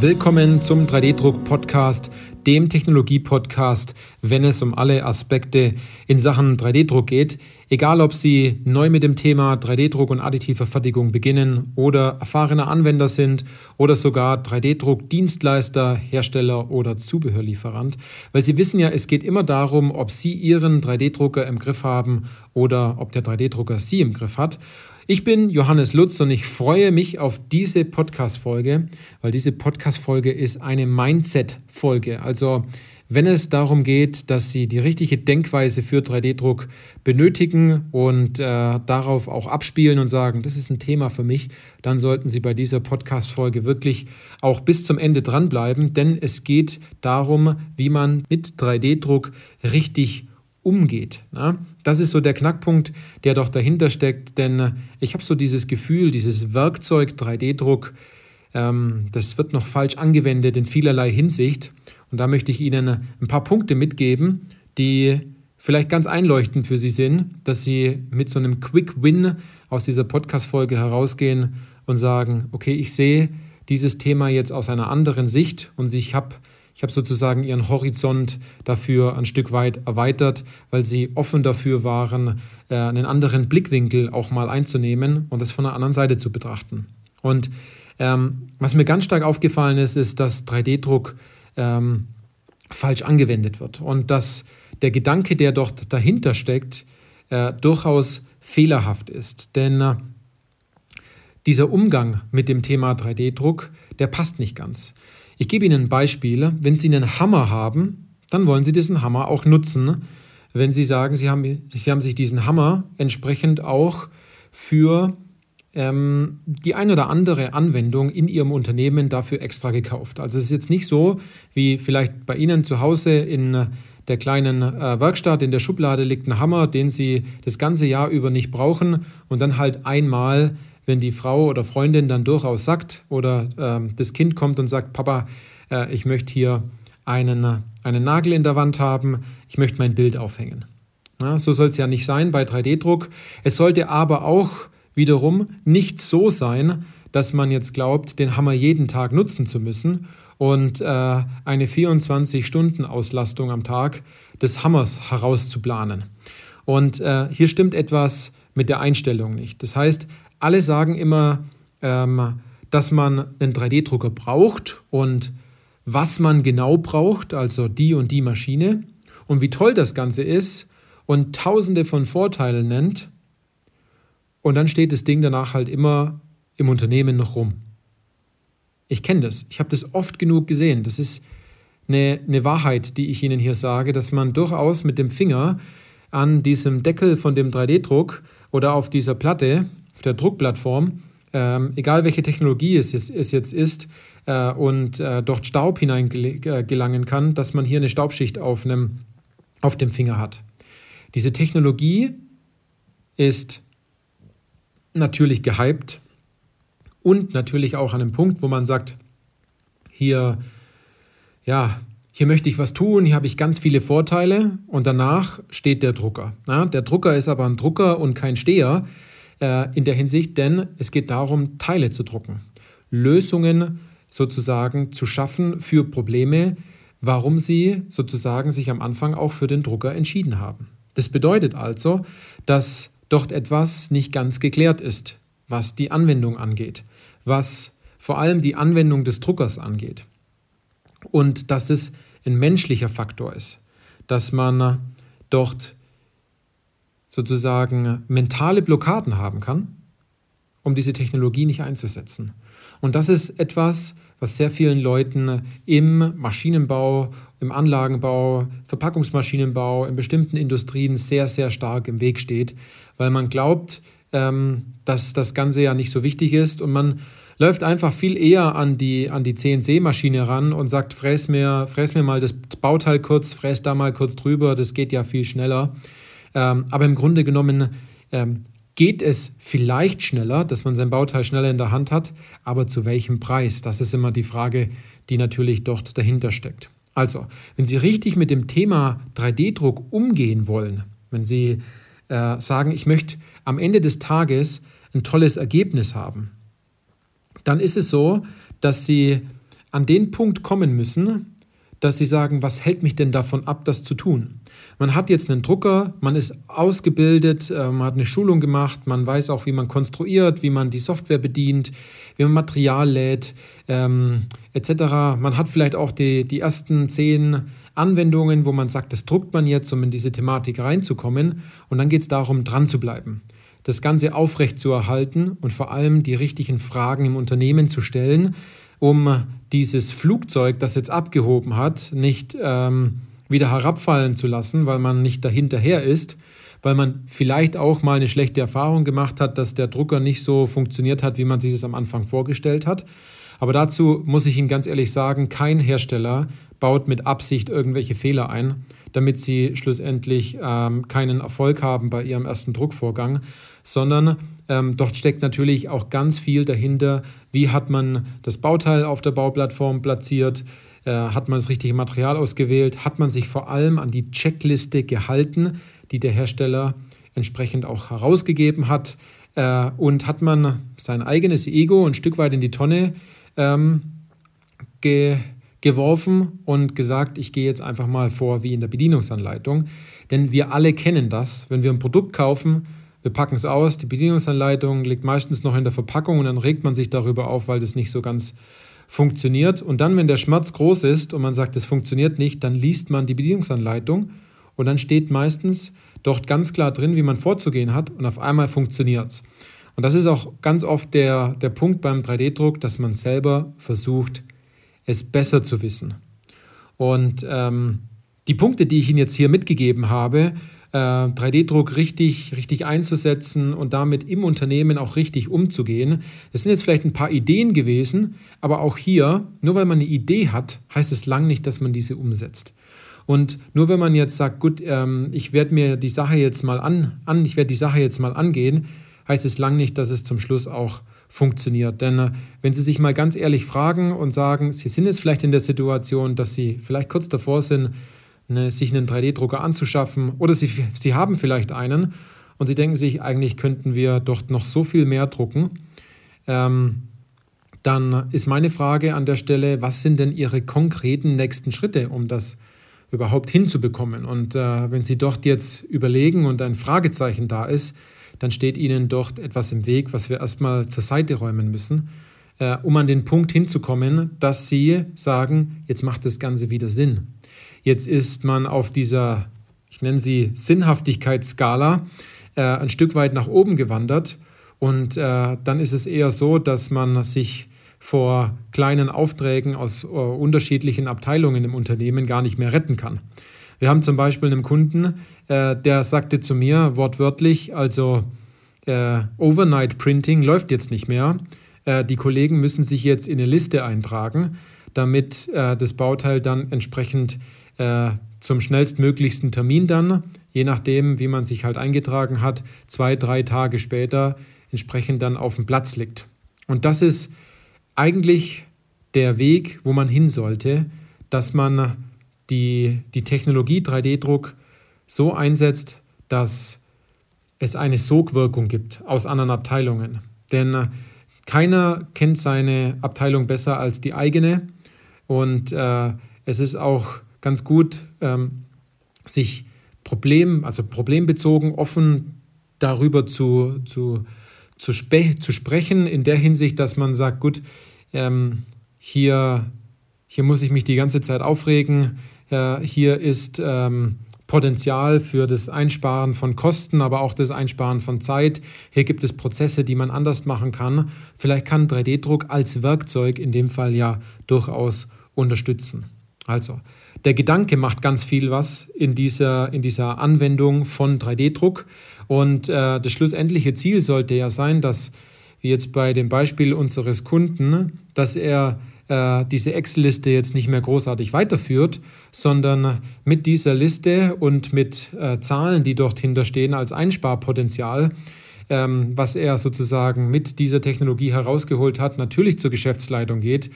Willkommen zum 3D-Druck-Podcast, dem Technologie-Podcast, wenn es um alle Aspekte in Sachen 3D-Druck geht. Egal, ob Sie neu mit dem Thema 3D-Druck und additive Fertigung beginnen oder erfahrene Anwender sind oder sogar 3D-Druck-Dienstleister, Hersteller oder Zubehörlieferant. Weil Sie wissen ja, es geht immer darum, ob Sie Ihren 3D-Drucker im Griff haben oder ob der 3D-Drucker Sie im Griff hat. Ich bin Johannes Lutz und ich freue mich auf diese Podcast-Folge, weil diese Podcast-Folge ist eine Mindset-Folge. Also wenn es darum geht, dass Sie die richtige Denkweise für 3D-Druck benötigen und äh, darauf auch abspielen und sagen, das ist ein Thema für mich, dann sollten Sie bei dieser Podcast-Folge wirklich auch bis zum Ende dranbleiben, denn es geht darum, wie man mit 3D-Druck richtig umgeht. Na? Das ist so der Knackpunkt, der doch dahinter steckt, denn ich habe so dieses Gefühl, dieses Werkzeug 3D-Druck, ähm, das wird noch falsch angewendet in vielerlei Hinsicht. Und da möchte ich Ihnen ein paar Punkte mitgeben, die vielleicht ganz einleuchtend für Sie sind, dass Sie mit so einem Quick Win aus dieser Podcast-Folge herausgehen und sagen, okay, ich sehe dieses Thema jetzt aus einer anderen Sicht und ich habe ich habe sozusagen ihren Horizont dafür ein Stück weit erweitert, weil sie offen dafür waren, äh, einen anderen Blickwinkel auch mal einzunehmen und das von der anderen Seite zu betrachten. Und ähm, was mir ganz stark aufgefallen ist, ist, dass 3D-Druck ähm, falsch angewendet wird und dass der Gedanke, der dort dahinter steckt, äh, durchaus fehlerhaft ist. Denn äh, dieser Umgang mit dem Thema 3D-Druck, der passt nicht ganz. Ich gebe Ihnen ein Beispiel. Wenn Sie einen Hammer haben, dann wollen Sie diesen Hammer auch nutzen. Wenn Sie sagen, Sie haben, Sie haben sich diesen Hammer entsprechend auch für ähm, die ein oder andere Anwendung in Ihrem Unternehmen dafür extra gekauft. Also es ist jetzt nicht so, wie vielleicht bei Ihnen zu Hause in der kleinen äh, Werkstatt in der Schublade liegt ein Hammer, den Sie das ganze Jahr über nicht brauchen und dann halt einmal, wenn die Frau oder Freundin dann durchaus sagt oder äh, das Kind kommt und sagt, Papa, äh, ich möchte hier einen, einen Nagel in der Wand haben, ich möchte mein Bild aufhängen. Ja, so soll es ja nicht sein bei 3D-Druck. Es sollte aber auch wiederum nicht so sein, dass man jetzt glaubt, den Hammer jeden Tag nutzen zu müssen und äh, eine 24-Stunden-Auslastung am Tag des Hammers herauszuplanen. Und äh, hier stimmt etwas mit der Einstellung nicht. Das heißt, alle sagen immer, ähm, dass man einen 3D-Drucker braucht und was man genau braucht, also die und die Maschine und wie toll das Ganze ist und tausende von Vorteilen nennt. Und dann steht das Ding danach halt immer im Unternehmen noch rum. Ich kenne das. Ich habe das oft genug gesehen. Das ist eine, eine Wahrheit, die ich Ihnen hier sage, dass man durchaus mit dem Finger an diesem Deckel von dem 3D-Druck oder auf dieser Platte, auf der Druckplattform, ähm, egal welche Technologie es, es, es jetzt ist, äh, und äh, dort Staub hineingelangen kann, dass man hier eine Staubschicht auf, einem, auf dem Finger hat. Diese Technologie ist natürlich gehypt und natürlich auch an einem Punkt, wo man sagt, hier, ja, hier möchte ich was tun, hier habe ich ganz viele Vorteile und danach steht der Drucker. Ja, der Drucker ist aber ein Drucker und kein Steher äh, in der Hinsicht, denn es geht darum, Teile zu drucken, Lösungen sozusagen zu schaffen für Probleme, warum sie sozusagen sich am Anfang auch für den Drucker entschieden haben. Das bedeutet also, dass dort etwas nicht ganz geklärt ist, was die Anwendung angeht, was vor allem die Anwendung des Druckers angeht. Und dass es ein menschlicher Faktor ist, dass man dort sozusagen mentale Blockaden haben kann, um diese Technologie nicht einzusetzen. Und das ist etwas, was sehr vielen Leuten im Maschinenbau, im Anlagenbau, Verpackungsmaschinenbau, in bestimmten Industrien sehr, sehr stark im Weg steht, weil man glaubt, ähm, dass das Ganze ja nicht so wichtig ist und man läuft einfach viel eher an die, an die CNC-Maschine ran und sagt, fräs mir, fräs mir mal das Bauteil kurz, fräs da mal kurz drüber, das geht ja viel schneller. Ähm, aber im Grunde genommen ähm, geht es vielleicht schneller, dass man sein Bauteil schneller in der Hand hat, aber zu welchem Preis? Das ist immer die Frage, die natürlich dort dahinter steckt. Also, wenn Sie richtig mit dem Thema 3D-Druck umgehen wollen, wenn Sie äh, sagen, ich möchte am Ende des Tages ein tolles Ergebnis haben, dann ist es so, dass Sie an den Punkt kommen müssen, dass sie sagen, was hält mich denn davon ab, das zu tun? Man hat jetzt einen Drucker, man ist ausgebildet, äh, man hat eine Schulung gemacht, man weiß auch, wie man konstruiert, wie man die Software bedient, wie man Material lädt, ähm, etc. Man hat vielleicht auch die, die ersten zehn Anwendungen, wo man sagt, das druckt man jetzt, um in diese Thematik reinzukommen. Und dann geht es darum, dran zu bleiben, das Ganze aufrecht zu erhalten und vor allem die richtigen Fragen im Unternehmen zu stellen, um dieses Flugzeug, das jetzt abgehoben hat, nicht ähm, wieder herabfallen zu lassen, weil man nicht dahinterher ist, weil man vielleicht auch mal eine schlechte Erfahrung gemacht hat, dass der Drucker nicht so funktioniert hat, wie man sich es am Anfang vorgestellt hat. Aber dazu muss ich Ihnen ganz ehrlich sagen, kein Hersteller baut mit Absicht irgendwelche Fehler ein, damit sie schlussendlich ähm, keinen Erfolg haben bei ihrem ersten Druckvorgang, sondern ähm, dort steckt natürlich auch ganz viel dahinter, wie hat man das Bauteil auf der Bauplattform platziert, äh, hat man das richtige Material ausgewählt, hat man sich vor allem an die Checkliste gehalten, die der Hersteller entsprechend auch herausgegeben hat? Äh, und hat man sein eigenes Ego ein Stück weit in die Tonne ähm, ge geworfen und gesagt, ich gehe jetzt einfach mal vor wie in der Bedienungsanleitung. Denn wir alle kennen das, wenn wir ein Produkt kaufen, wir packen es aus, die Bedienungsanleitung liegt meistens noch in der Verpackung und dann regt man sich darüber auf, weil das nicht so ganz funktioniert. Und dann, wenn der Schmerz groß ist und man sagt, es funktioniert nicht, dann liest man die Bedienungsanleitung und dann steht meistens dort ganz klar drin, wie man vorzugehen hat und auf einmal funktioniert es. Und das ist auch ganz oft der, der Punkt beim 3D-Druck, dass man selber versucht, es besser zu wissen. Und ähm, die Punkte, die ich Ihnen jetzt hier mitgegeben habe, 3D-Druck äh, richtig, richtig einzusetzen und damit im Unternehmen auch richtig umzugehen. Das sind jetzt vielleicht ein paar Ideen gewesen, aber auch hier, nur weil man eine Idee hat, heißt es lang nicht, dass man diese umsetzt. Und nur wenn man jetzt sagt, gut, ähm, ich werde mir die Sache jetzt mal an, an ich werde die Sache jetzt mal angehen, heißt es lang nicht, dass es zum Schluss auch funktioniert. Denn äh, wenn Sie sich mal ganz ehrlich fragen und sagen, Sie sind jetzt vielleicht in der Situation, dass Sie vielleicht kurz davor sind, ne, sich einen 3D-Drucker anzuschaffen oder sie, sie haben vielleicht einen und sie denken sich, eigentlich könnten wir dort noch so viel mehr drucken. Ähm, dann ist meine Frage an der Stelle, was sind denn Ihre konkreten nächsten Schritte, um das überhaupt hinzubekommen? Und äh, wenn Sie dort jetzt überlegen und ein Fragezeichen da ist, dann steht Ihnen dort etwas im Weg, was wir erstmal zur Seite räumen müssen, äh, um an den Punkt hinzukommen, dass Sie sagen, jetzt macht das Ganze wieder Sinn. Jetzt ist man auf dieser, ich nenne sie Sinnhaftigkeitsskala, äh, ein Stück weit nach oben gewandert. Und äh, dann ist es eher so, dass man sich vor kleinen Aufträgen aus äh, unterschiedlichen Abteilungen im Unternehmen gar nicht mehr retten kann. Wir haben zum Beispiel einen Kunden, äh, der sagte zu mir wortwörtlich, also äh, Overnight Printing läuft jetzt nicht mehr. Äh, die Kollegen müssen sich jetzt in eine Liste eintragen, damit das Bauteil dann entsprechend äh, zum schnellstmöglichsten Termin dann, je nachdem, wie man sich halt eingetragen hat, zwei, drei Tage später entsprechend dann auf dem Platz liegt. Und das ist eigentlich der Weg, wo man hin sollte, dass man die, die Technologie 3D-Druck so einsetzt, dass es eine Sogwirkung gibt aus anderen Abteilungen. Denn keiner kennt seine Abteilung besser als die eigene. Und äh, es ist auch ganz gut, ähm, sich Problem, also problembezogen, offen darüber zu, zu, zu, spe zu sprechen, in der Hinsicht, dass man sagt, gut, ähm, hier, hier muss ich mich die ganze Zeit aufregen, äh, hier ist ähm, Potenzial für das Einsparen von Kosten, aber auch das Einsparen von Zeit. Hier gibt es Prozesse, die man anders machen kann. Vielleicht kann 3D-Druck als Werkzeug in dem Fall ja durchaus unterstützen. Also, der Gedanke macht ganz viel was in dieser, in dieser Anwendung von 3D-Druck. Und äh, das schlussendliche Ziel sollte ja sein, dass, wie jetzt bei dem Beispiel unseres Kunden, dass er äh, diese Excel-Liste jetzt nicht mehr großartig weiterführt, sondern mit dieser Liste und mit äh, Zahlen, die dort hinterstehen als Einsparpotenzial, ähm, was er sozusagen mit dieser Technologie herausgeholt hat, natürlich zur Geschäftsleitung geht,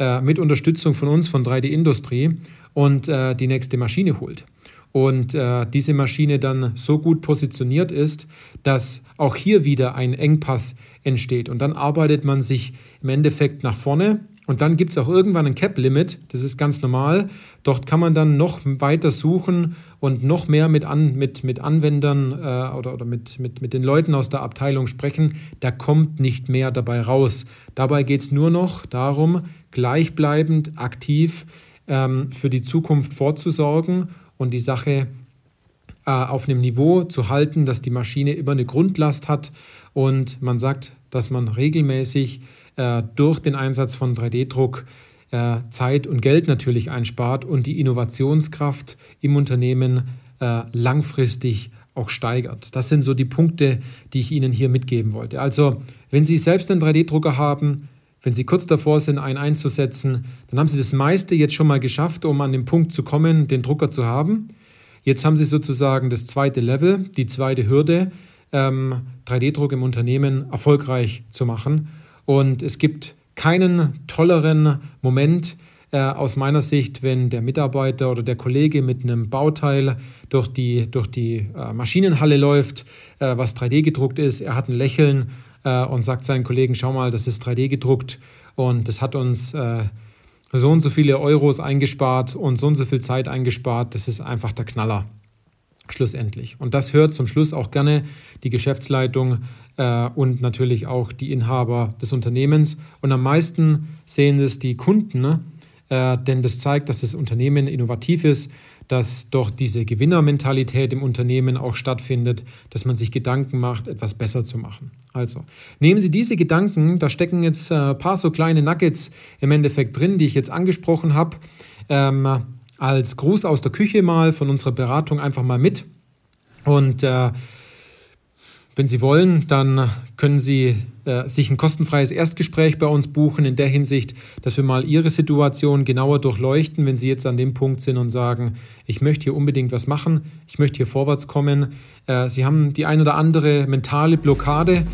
äh, mit Unterstützung von uns, von 3D-Industrie und äh, die nächste Maschine holt. Und äh, diese Maschine dann so gut positioniert ist, dass auch hier wieder ein Engpass entsteht. Und dann arbeitet man sich im Endeffekt nach vorne Und dann gibt es auch irgendwann ein Cap-Limit, das ist ganz normal. Dort kann man dann noch weiter suchen und noch mehr mit, an, mit, mit Anwendern äh, oder, oder mit, mit, mit den Leuten aus der Abteilung sprechen. Da kommt nicht mehr dabei raus. Dabei geht es nur noch darum, gleichbleibend aktiv ähm, für die Zukunft vorzusorgen und die Sache äh, auf einem Niveau zu halten, dass die Maschine immer eine Grundlast hat und man sagt, dass man regelmäßig äh, durch den Einsatz von 3D-Druck äh, Zeit und Geld natürlich einspart und die Innovationskraft im Unternehmen äh, langfristig auch steigert. Das sind so die Punkte, die ich Ihnen hier mitgeben wollte. Also, wenn Sie selbst einen 3D-Drucker haben, wenn Sie kurz davor sind, einen einzusetzen, dann haben Sie das meiste jetzt schon mal geschafft, um an den Punkt zu kommen, den Drucker zu haben. Jetzt haben Sie sozusagen das zweite Level, die zweite Hürde, ähm, 3D-Druck im Unternehmen erfolgreich zu machen. Und es gibt keinen tolleren Moment äh, aus meiner Sicht, wenn der Mitarbeiter oder der Kollege mit einem Bauteil durch die, durch die äh, Maschinenhalle läuft, äh, was 3D gedruckt ist. Er hat ein Lächeln äh, und sagt seinen Kollegen, schau mal, das ist 3D gedruckt und das hat uns äh, so und so viele Euros eingespart und so und so viel Zeit eingespart. Das ist einfach der Knaller schlussendlich. Und das hört zum Schluss auch gerne die Geschäftsleitung äh, und natürlich auch die Inhaber des Unternehmens. Und am meisten sehen es die Kunden, ne? äh, denn das zeigt, dass das Unternehmen innovativ ist, dass doch diese Gewinnermentalität im Unternehmen auch stattfindet, dass man sich Gedanken macht, etwas besser zu machen. Also nehmen Sie diese Gedanken, da stecken jetzt ein äh, paar so kleine Nuggets im Endeffekt drin, die ich jetzt angesprochen habe. Ähm, als Gruß aus der Küche mal von unserer Beratung einfach mal mit. Und äh, wenn Sie wollen, dann können Sie äh, sich ein kostenfreies Erstgespräch bei uns buchen, in der Hinsicht, dass wir mal Ihre Situation genauer durchleuchten, wenn Sie jetzt an dem Punkt sind und sagen, ich möchte hier unbedingt was machen, ich möchte hier vorwärts kommen. Äh, Sie haben die ein oder andere mentale Blockade,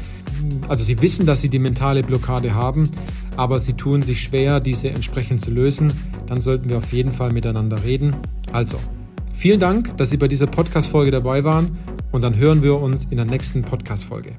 also Sie wissen, dass Sie die mentale Blockade haben, aber Sie tun sich schwer, diese entsprechend zu lösen. Dann sollten wir auf jeden Fall miteinander reden. Also, vielen Dank, dass Sie bei dieser Podcast-Folge dabei waren und dann hören wir uns in der nächsten Podcast-Folge.